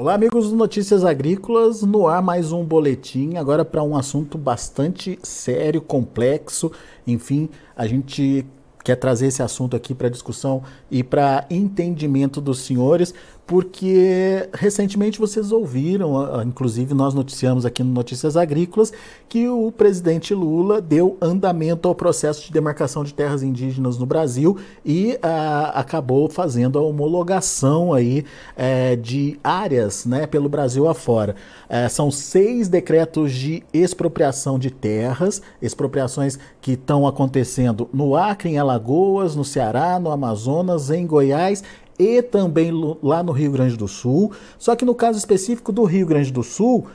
Olá, amigos do Notícias Agrícolas. No ar, mais um boletim. Agora, para um assunto bastante sério, complexo. Enfim, a gente quer trazer esse assunto aqui para discussão e para entendimento dos senhores, porque recentemente vocês ouviram, inclusive nós noticiamos aqui no Notícias Agrícolas, que o presidente Lula deu andamento ao processo de demarcação de terras indígenas no Brasil e ah, acabou fazendo a homologação aí é, de áreas né, pelo Brasil afora. É, são seis decretos de expropriação de terras, expropriações que estão acontecendo no Acre, em Alagoas, no Ceará, no Amazonas, em Goiás e também lá no Rio Grande do Sul. Só que no caso específico do Rio Grande do Sul,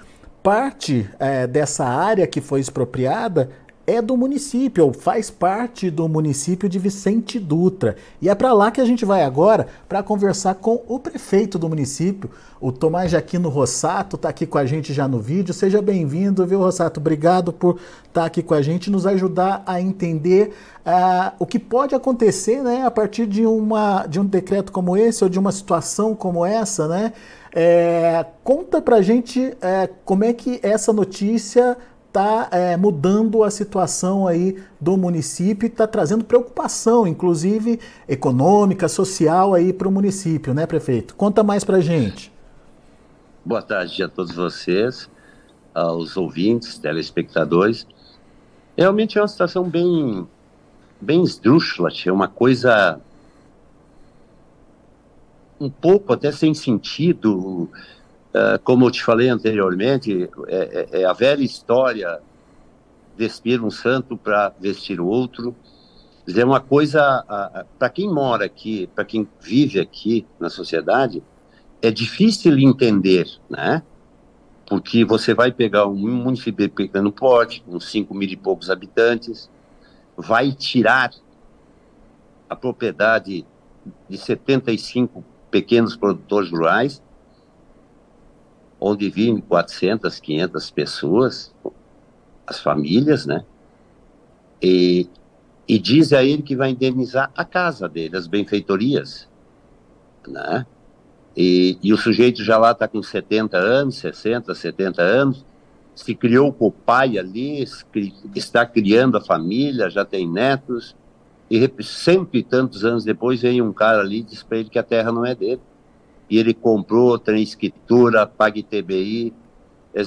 parte é, dessa área que foi expropriada é do município, faz parte do município de Vicente Dutra. E é para lá que a gente vai agora para conversar com o prefeito do município, o Tomás Jaquino Rossato, está aqui com a gente já no vídeo. Seja bem-vindo, viu, Rossato? Obrigado por estar tá aqui com a gente, nos ajudar a entender uh, o que pode acontecer né, a partir de, uma, de um decreto como esse ou de uma situação como essa, né? É, conta pra gente é, como é que essa notícia está é, mudando a situação aí do município e está trazendo preocupação, inclusive econômica, social aí para o município, né, prefeito? Conta mais para gente. Boa tarde a todos vocês, aos ouvintes, telespectadores. Realmente é uma situação bem, bem esdrúxula, é uma coisa um pouco até sem sentido, como eu te falei anteriormente, é, é, é a velha história vestir um santo para vestir o outro. É uma coisa, para quem mora aqui, para quem vive aqui na sociedade, é difícil entender, né? Porque você vai pegar um município de pequeno porte, com 5 mil e poucos habitantes, vai tirar a propriedade de 75 pequenos produtores rurais onde vivem 400, 500 pessoas, as famílias, né? E, e diz a ele que vai indenizar a casa dele, as benfeitorias, né? E, e o sujeito já lá está com 70 anos, 60, 70 anos, se criou com o pai ali, está criando a família, já tem netos, e sempre tantos anos depois vem um cara ali e diz para ele que a terra não é dele e ele comprou, tem escritura, paga TBI.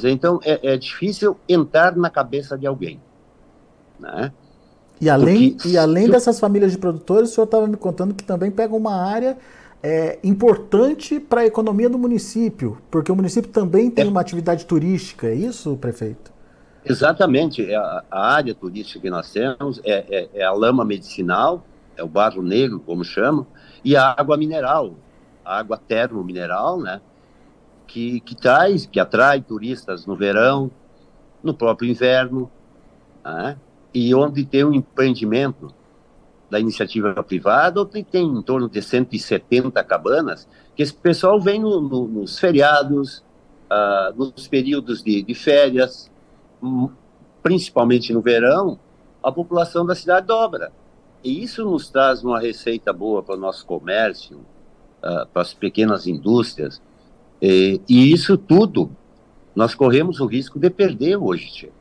Então, é, é, difícil entrar na cabeça de alguém. Né? E além, Porque, e além dessas famílias de produtores, o senhor estava me contando que também pega uma área é, importante para a economia do município, porque o município também tem é, uma atividade turística, é isso, prefeito? Exatamente. É a, a área turística que nós temos é, é, é a lama medicinal, é o barro negro, como chamam, e a água mineral, água termo-mineral, né? Que, que traz, que atrai turistas no verão, no próprio inverno, né? e onde tem um empreendimento da iniciativa privada, onde tem em torno de 170 cabanas, que esse pessoal vem no, no, nos feriados, uh, nos períodos de, de férias, um, principalmente no verão, a população da cidade dobra. E isso nos traz uma receita boa para o nosso comércio, para as pequenas indústrias. E, e, isso tudo nós corremos o risco de perder hoje. Tia.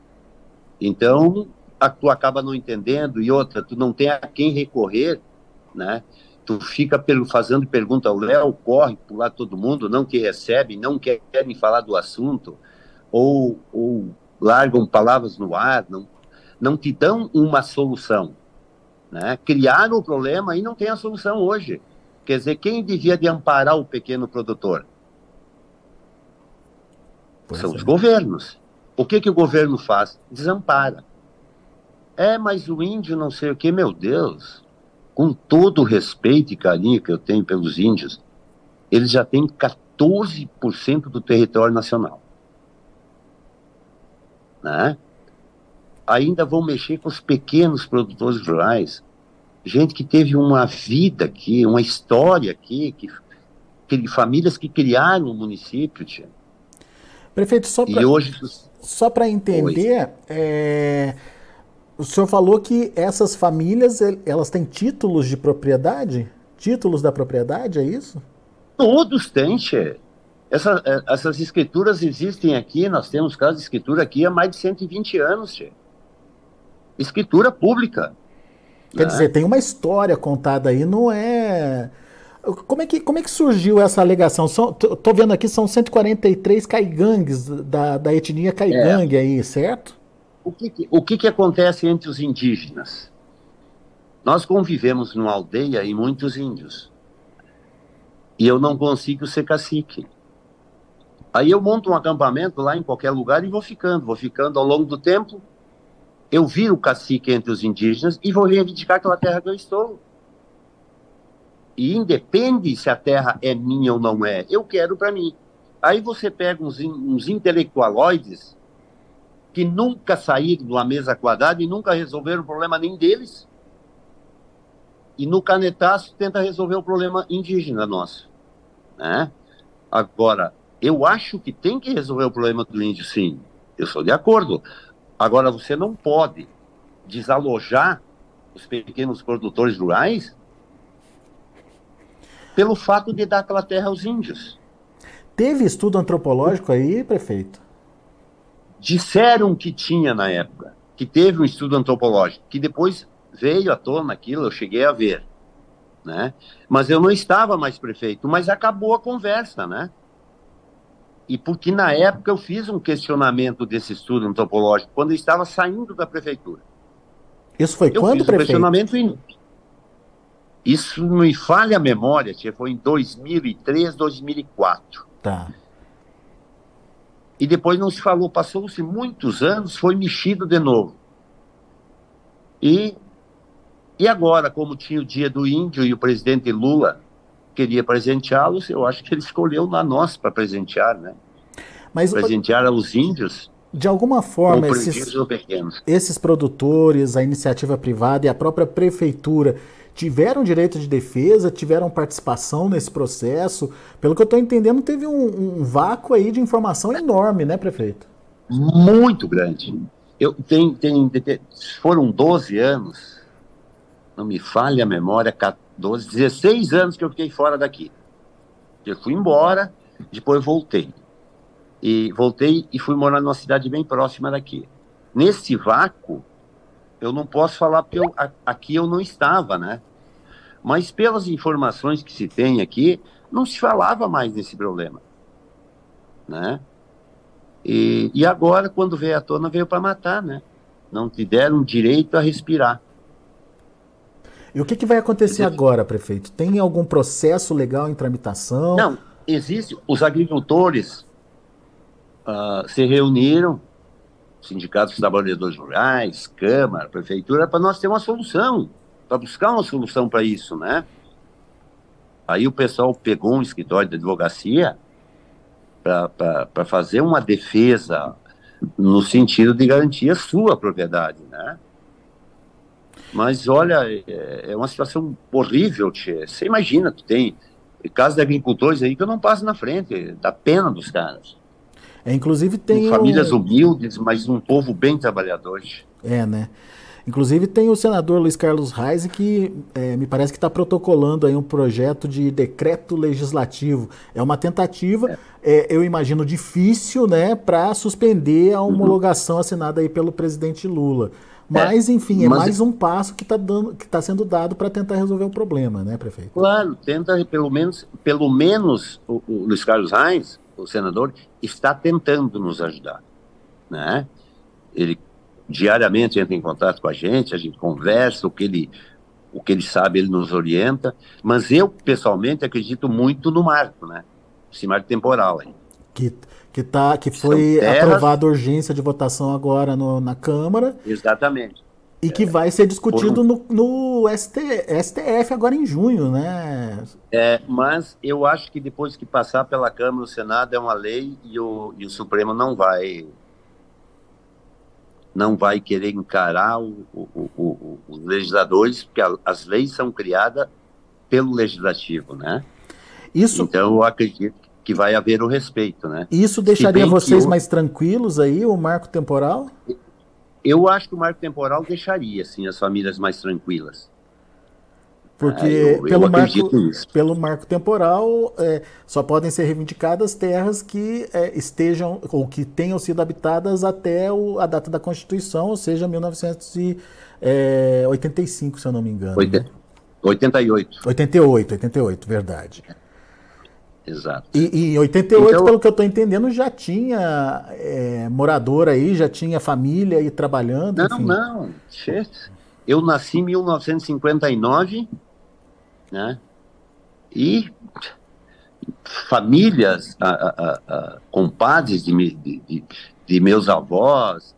Então, a, tu acaba não entendendo e outra, tu não tem a quem recorrer, né? Tu fica pelo, fazendo pergunta ao Léo, corre pular todo mundo, não te recebe, não querem falar do assunto, ou, ou largam palavras no ar, não, não te dão uma solução. Né? Criaram o problema e não tem a solução hoje. Quer dizer, quem devia de amparar o pequeno produtor? Pois São é. os governos. O que, que o governo faz? Desampara. É, mas o índio não sei o que, meu Deus, com todo o respeito e carinho que eu tenho pelos índios, eles já têm 14% do território nacional. Né? Ainda vão mexer com os pequenos produtores rurais gente que teve uma vida aqui, uma história aqui, que, que famílias que criaram o município, tia. Prefeito, só para hoje... só para entender, é, o senhor falou que essas famílias elas têm títulos de propriedade, títulos da propriedade, é isso? Todos têm, tia. Essa, é, essas escrituras existem aqui, nós temos casos de escritura aqui há mais de 120 anos, tchê. Escritura pública. Quer né? dizer, tem uma história contada aí, não é. Como é que, como é que surgiu essa alegação? São, tô vendo aqui, são 143 caigangues da, da etnia caigangue é. aí, certo? O, que, o que, que acontece entre os indígenas? Nós convivemos numa aldeia e muitos índios. E eu não consigo ser cacique. Aí eu monto um acampamento lá em qualquer lugar e vou ficando, vou ficando ao longo do tempo. Eu viro cacique entre os indígenas e vou reivindicar aquela terra que eu estou. E independe se a terra é minha ou não é, eu quero para mim. Aí você pega uns, uns intelectualoides que nunca saíram de uma mesa quadrada e nunca resolveram o problema nem deles. E no canetaço tenta resolver o problema indígena nosso. Né? Agora, eu acho que tem que resolver o problema do índio, sim. Eu sou de acordo. Agora, você não pode desalojar os pequenos produtores rurais pelo fato de dar aquela terra aos índios. Teve estudo antropológico aí, prefeito? Disseram que tinha na época, que teve um estudo antropológico, que depois veio à tona aquilo, eu cheguei a ver, né? Mas eu não estava mais prefeito, mas acabou a conversa, né? E porque na época eu fiz um questionamento desse estudo antropológico quando eu estava saindo da prefeitura. Isso foi eu quando, fiz prefeito? Um questionamento em isso me falha a memória, tia, foi em 2003, 2004. Tá. E depois não se falou, passou-se muitos anos, foi mexido de novo. E, e agora, como tinha o dia do índio e o presidente Lula queria presenteá-los, eu acho que ele escolheu na nós para presentear, né? Mas, presentear aos índios. De alguma forma, esses, esses produtores, a iniciativa privada e a própria prefeitura tiveram direito de defesa, tiveram participação nesse processo. Pelo que eu estou entendendo, teve um, um, vácuo aí de informação enorme, né, prefeito? Muito grande. Eu, tem, tem, foram 12 anos, não me falha a memória, 12, 16 anos que eu fiquei fora daqui. Eu fui embora, depois voltei. E voltei e fui morar numa cidade bem próxima daqui. Nesse vácuo, eu não posso falar porque eu, aqui eu não estava, né? Mas pelas informações que se tem aqui, não se falava mais desse problema, né? E, e agora, quando veio à tona, veio para matar, né? Não te deram direito a respirar. E o que, que vai acontecer agora, prefeito? Tem algum processo legal em tramitação? Não, existe. Os agricultores uh, se reuniram sindicatos dos trabalhadores rurais, Câmara, Prefeitura, para nós ter uma solução, para buscar uma solução para isso, né? Aí o pessoal pegou um escritório de advocacia para fazer uma defesa no sentido de garantir a sua propriedade, né? Mas olha, é, é uma situação horrível, tchê. Você imagina, tu tem casos de agricultores aí que eu não passo na frente, dá pena dos caras. É, inclusive tem. Famílias um... humildes, mas um povo bem trabalhador. É, né? Inclusive tem o senador Luiz Carlos Reis que é, me parece que está protocolando aí um projeto de decreto legislativo. É uma tentativa, é. É, eu imagino difícil, né, para suspender a uhum. homologação assinada aí pelo presidente Lula. Mas, é, enfim, é mais um passo que está tá sendo dado para tentar resolver o problema, né, prefeito? Claro, tenta pelo menos, pelo menos o, o Luiz Carlos Reis o senador, está tentando nos ajudar. Né? Ele diariamente entra em contato com a gente, a gente conversa, o que ele, o que ele sabe ele nos orienta, mas eu, pessoalmente, acredito muito no marco, né? Esse marco temporal aí. Que, que, tá, que foi terras... aprovada urgência de votação agora no, na Câmara. Exatamente. E que vai ser discutido no, no ST, STF agora em junho, né? É, mas eu acho que depois que passar pela Câmara o Senado é uma lei e o, e o Supremo não vai não vai querer encarar o, o, os legisladores, porque a, as leis são criadas pelo legislativo, né? Isso... Então eu acredito que vai haver o respeito, né? Isso deixaria vocês mais tranquilos aí, o marco temporal? Eu acho que o marco temporal deixaria, assim, as famílias mais tranquilas. Porque é, eu, pelo, eu marco, pelo marco temporal é, só podem ser reivindicadas terras que é, estejam ou que tenham sido habitadas até o, a data da Constituição, ou seja, 1985, se eu não me engano. 88. 88, 88, verdade. Exato. E, e em 88, então, pelo que eu estou entendendo, já tinha é, morador aí, já tinha família aí trabalhando. Não, enfim. não. Eu nasci em 1959 né? E famílias, a, a, a, compadres de, de, de, meus avós,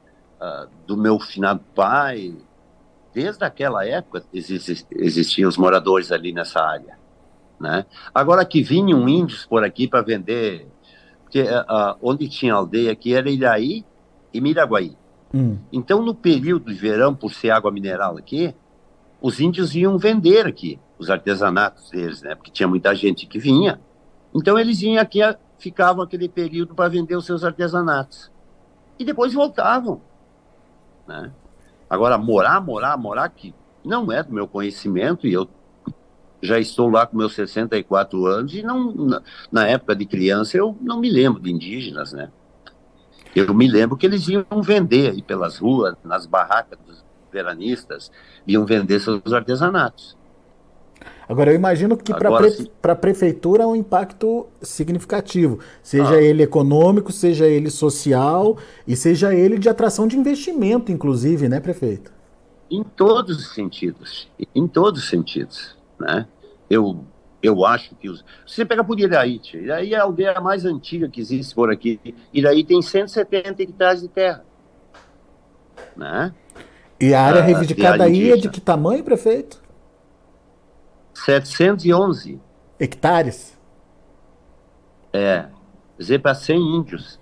do meu finado pai, desde aquela época existiam os moradores ali nessa área, né? Agora que vinham índios por aqui para vender, porque onde tinha aldeia aqui era Ilhaí e Miraguaí. Hum. Então, no período de verão, por ser água mineral aqui, os índios iam vender aqui os artesanatos deles, né? Porque tinha muita gente que vinha. Então eles vinham aqui, ficavam aquele período para vender os seus artesanatos. E depois voltavam, né? Agora, morar, morar, morar aqui, não é do meu conhecimento e eu já estou lá com meus 64 anos e não, na, na época de criança eu não me lembro de indígenas, né? Eu me lembro que eles iam vender aí pelas ruas, nas barracas dos veranistas, iam vender seus artesanatos. Agora, eu imagino que para pre, a prefeitura é um impacto significativo, seja ah. ele econômico, seja ele social e seja ele de atração de investimento, inclusive, né, prefeito? Em todos os sentidos, em todos os sentidos, né? Eu, eu acho que os... Você pega por Iraí, Iraí é a aldeia mais antiga que existe por aqui. Iraí tem 170 hectares de terra, né? E a área ah, reivindicada aí é de que tamanho, prefeito? 711 hectares. É, dizer para 100 índios,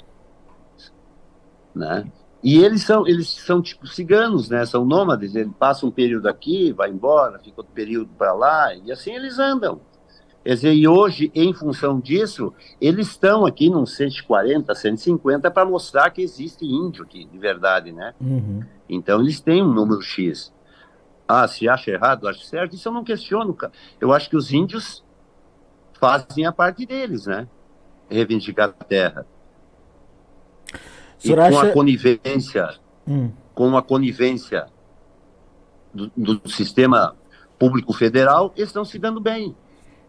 né? E eles são, eles são tipo ciganos, né? São nômades, ele passa um período aqui, vai embora, fica outro período para lá, e assim eles andam. Quer dizer, e hoje, em função disso, eles estão aqui num 140, 150 para mostrar que existe índio aqui, de verdade, né? Uhum. Então, eles têm um número X. Ah, se acha errado, acho certo, isso eu não questiono. Eu acho que os índios fazem a parte deles, né? Reivindicar a terra. E com acha... a conivência, hum. com a conivência do, do, sistema público federal, eles estão se dando bem,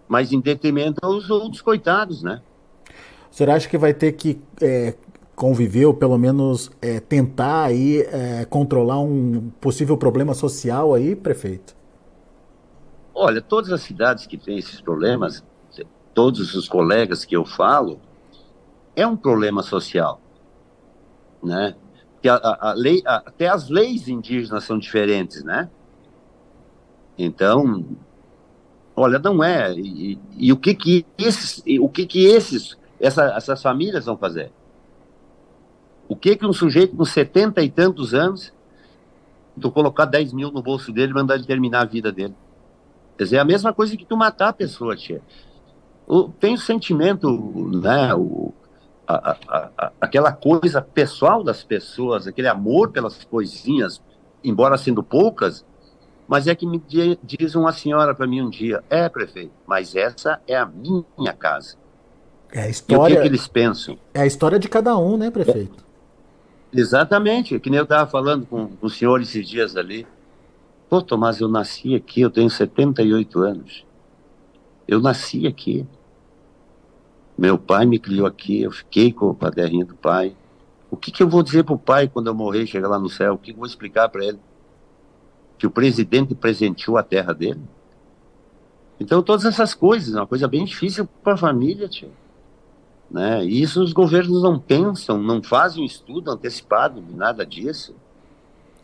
mas em detrimento aos outros coitados, né? O senhor acha que vai ter que é, conviver, ou pelo menos é, tentar aí é, controlar um possível problema social aí, prefeito? Olha, todas as cidades que têm esses problemas, todos os colegas que eu falo, é um problema social, né? Que a, a, a lei, a, até as leis indígenas são diferentes, né? Então, olha, não é. E, e o que que esses, o que que esses, essa, essas famílias vão fazer? O que que um sujeito com setenta e tantos anos, tu colocar 10 mil no bolso dele e mandar ele terminar a vida dele? Quer dizer, é a mesma coisa que tu matar a pessoa, tia. Tem o sentimento, né, o, a, a, a, aquela coisa pessoal das pessoas, aquele amor pelas coisinhas, embora sendo poucas, mas é que me diz uma senhora para mim um dia, é prefeito, mas essa é a minha casa. É a história. E o que, que eles pensam? É a história de cada um, né, prefeito? Exatamente, que nem eu estava falando com, com o senhor esses dias ali. Pô, Tomás, eu nasci aqui, eu tenho 78 anos. Eu nasci aqui. Meu pai me criou aqui, eu fiquei com o padrinho do pai. O que, que eu vou dizer para o pai quando eu morrer chegar lá no céu? O que, que eu vou explicar para ele? Que o presidente presenteou a terra dele? Então, todas essas coisas, é uma coisa bem difícil para a família, tio. Né? E isso os governos não pensam, não fazem estudo antecipado nada disso.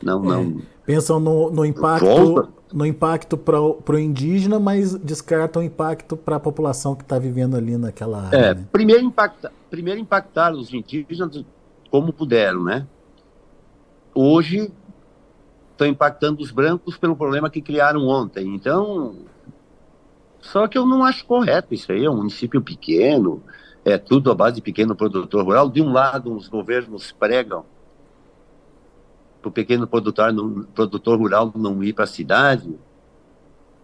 Não, é, não. Pensam no, no impacto, no impacto para o indígena, mas descartam o impacto para a população que está vivendo ali naquela área. É, né? primeiro, impacta, primeiro impactaram os indígenas como puderam, né? Hoje estão impactando os brancos pelo problema que criaram ontem. Então, só que eu não acho correto isso aí. É um município pequeno, é tudo à base de pequeno produtor rural. De um lado, os governos pregam para o pequeno produtor, produtor rural não ir para a cidade,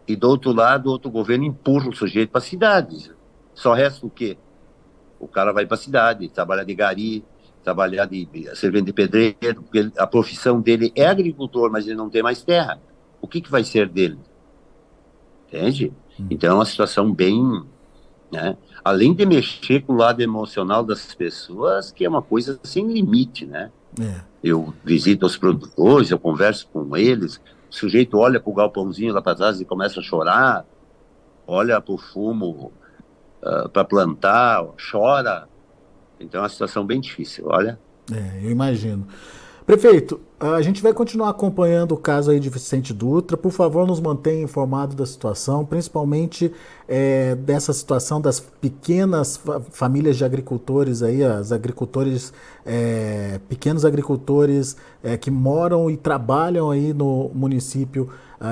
E do outro lado, outro governo empurra o sujeito para cidades. Só resta o quê? O cara vai para a cidade, trabalhar de gari, trabalhar de, de servente de pedreiro, porque a profissão dele é agricultor, mas ele não tem mais terra. O que, que vai ser dele? Entende? Hum. Então é uma situação bem. Né? Além de mexer com o lado emocional das pessoas, que é uma coisa sem limite, né? É. Eu visito os produtores, eu converso com eles, o sujeito olha para o galpãozinho lá para trás e começa a chorar, olha para o fumo uh, ah, para plantar, chora. Então é uma situação bem difícil, olha. É, eu imagino. Prefeito, a gente vai continuar acompanhando o caso aí de Vicente Dutra. Por favor, nos mantenha informado da situação, principalmente é, dessa situação das pequenas fa famílias de agricultores aí, as agricultores, é, pequenos agricultores é, que moram e trabalham aí no município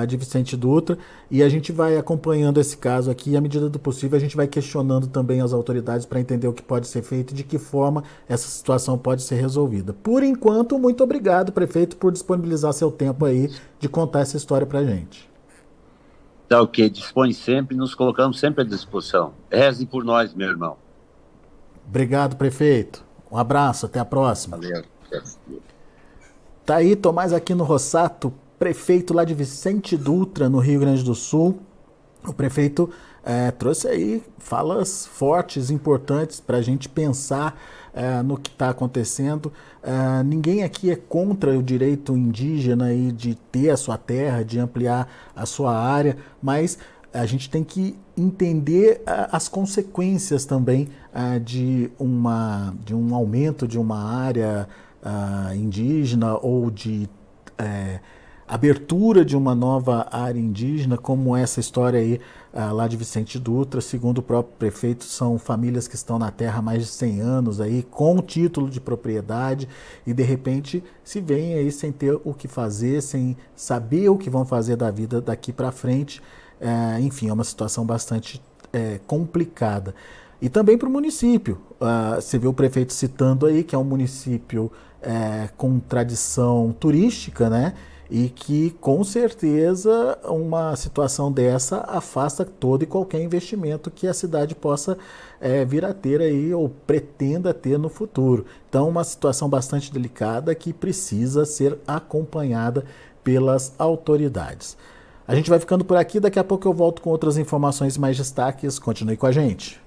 de Vicente Dutra. E a gente vai acompanhando esse caso aqui e, à medida do possível, a gente vai questionando também as autoridades para entender o que pode ser feito e de que forma essa situação pode ser resolvida. Por enquanto, muito obrigado, prefeito, por disponibilizar seu tempo aí de contar essa história para a gente. Tá ok, dispõe sempre, nos colocamos sempre à disposição. Reze por nós, meu irmão. Obrigado, prefeito. Um abraço, até a próxima. Valeu. Tá aí, Tomás aqui no Rossato, prefeito lá de Vicente Dutra, no Rio Grande do Sul. O prefeito é, trouxe aí falas fortes, importantes para a gente pensar é, no que está acontecendo. É, ninguém aqui é contra o direito indígena aí de ter a sua terra, de ampliar a sua área, mas a gente tem que entender as consequências também de, uma, de um aumento de uma área indígena ou de abertura de uma nova área indígena, como essa história aí ah, lá de Vicente Dutra, segundo o próprio prefeito, são famílias que estão na terra há mais de 100 anos aí, com título de propriedade e de repente se veem aí sem ter o que fazer, sem saber o que vão fazer da vida daqui para frente. É, enfim, é uma situação bastante é, complicada. E também para o município. Uh, você vê o prefeito citando aí que é um município é, com tradição turística, né? E que com certeza uma situação dessa afasta todo e qualquer investimento que a cidade possa é, vir a ter aí ou pretenda ter no futuro. Então, uma situação bastante delicada que precisa ser acompanhada pelas autoridades. A gente vai ficando por aqui, daqui a pouco eu volto com outras informações mais destaques. Continue com a gente.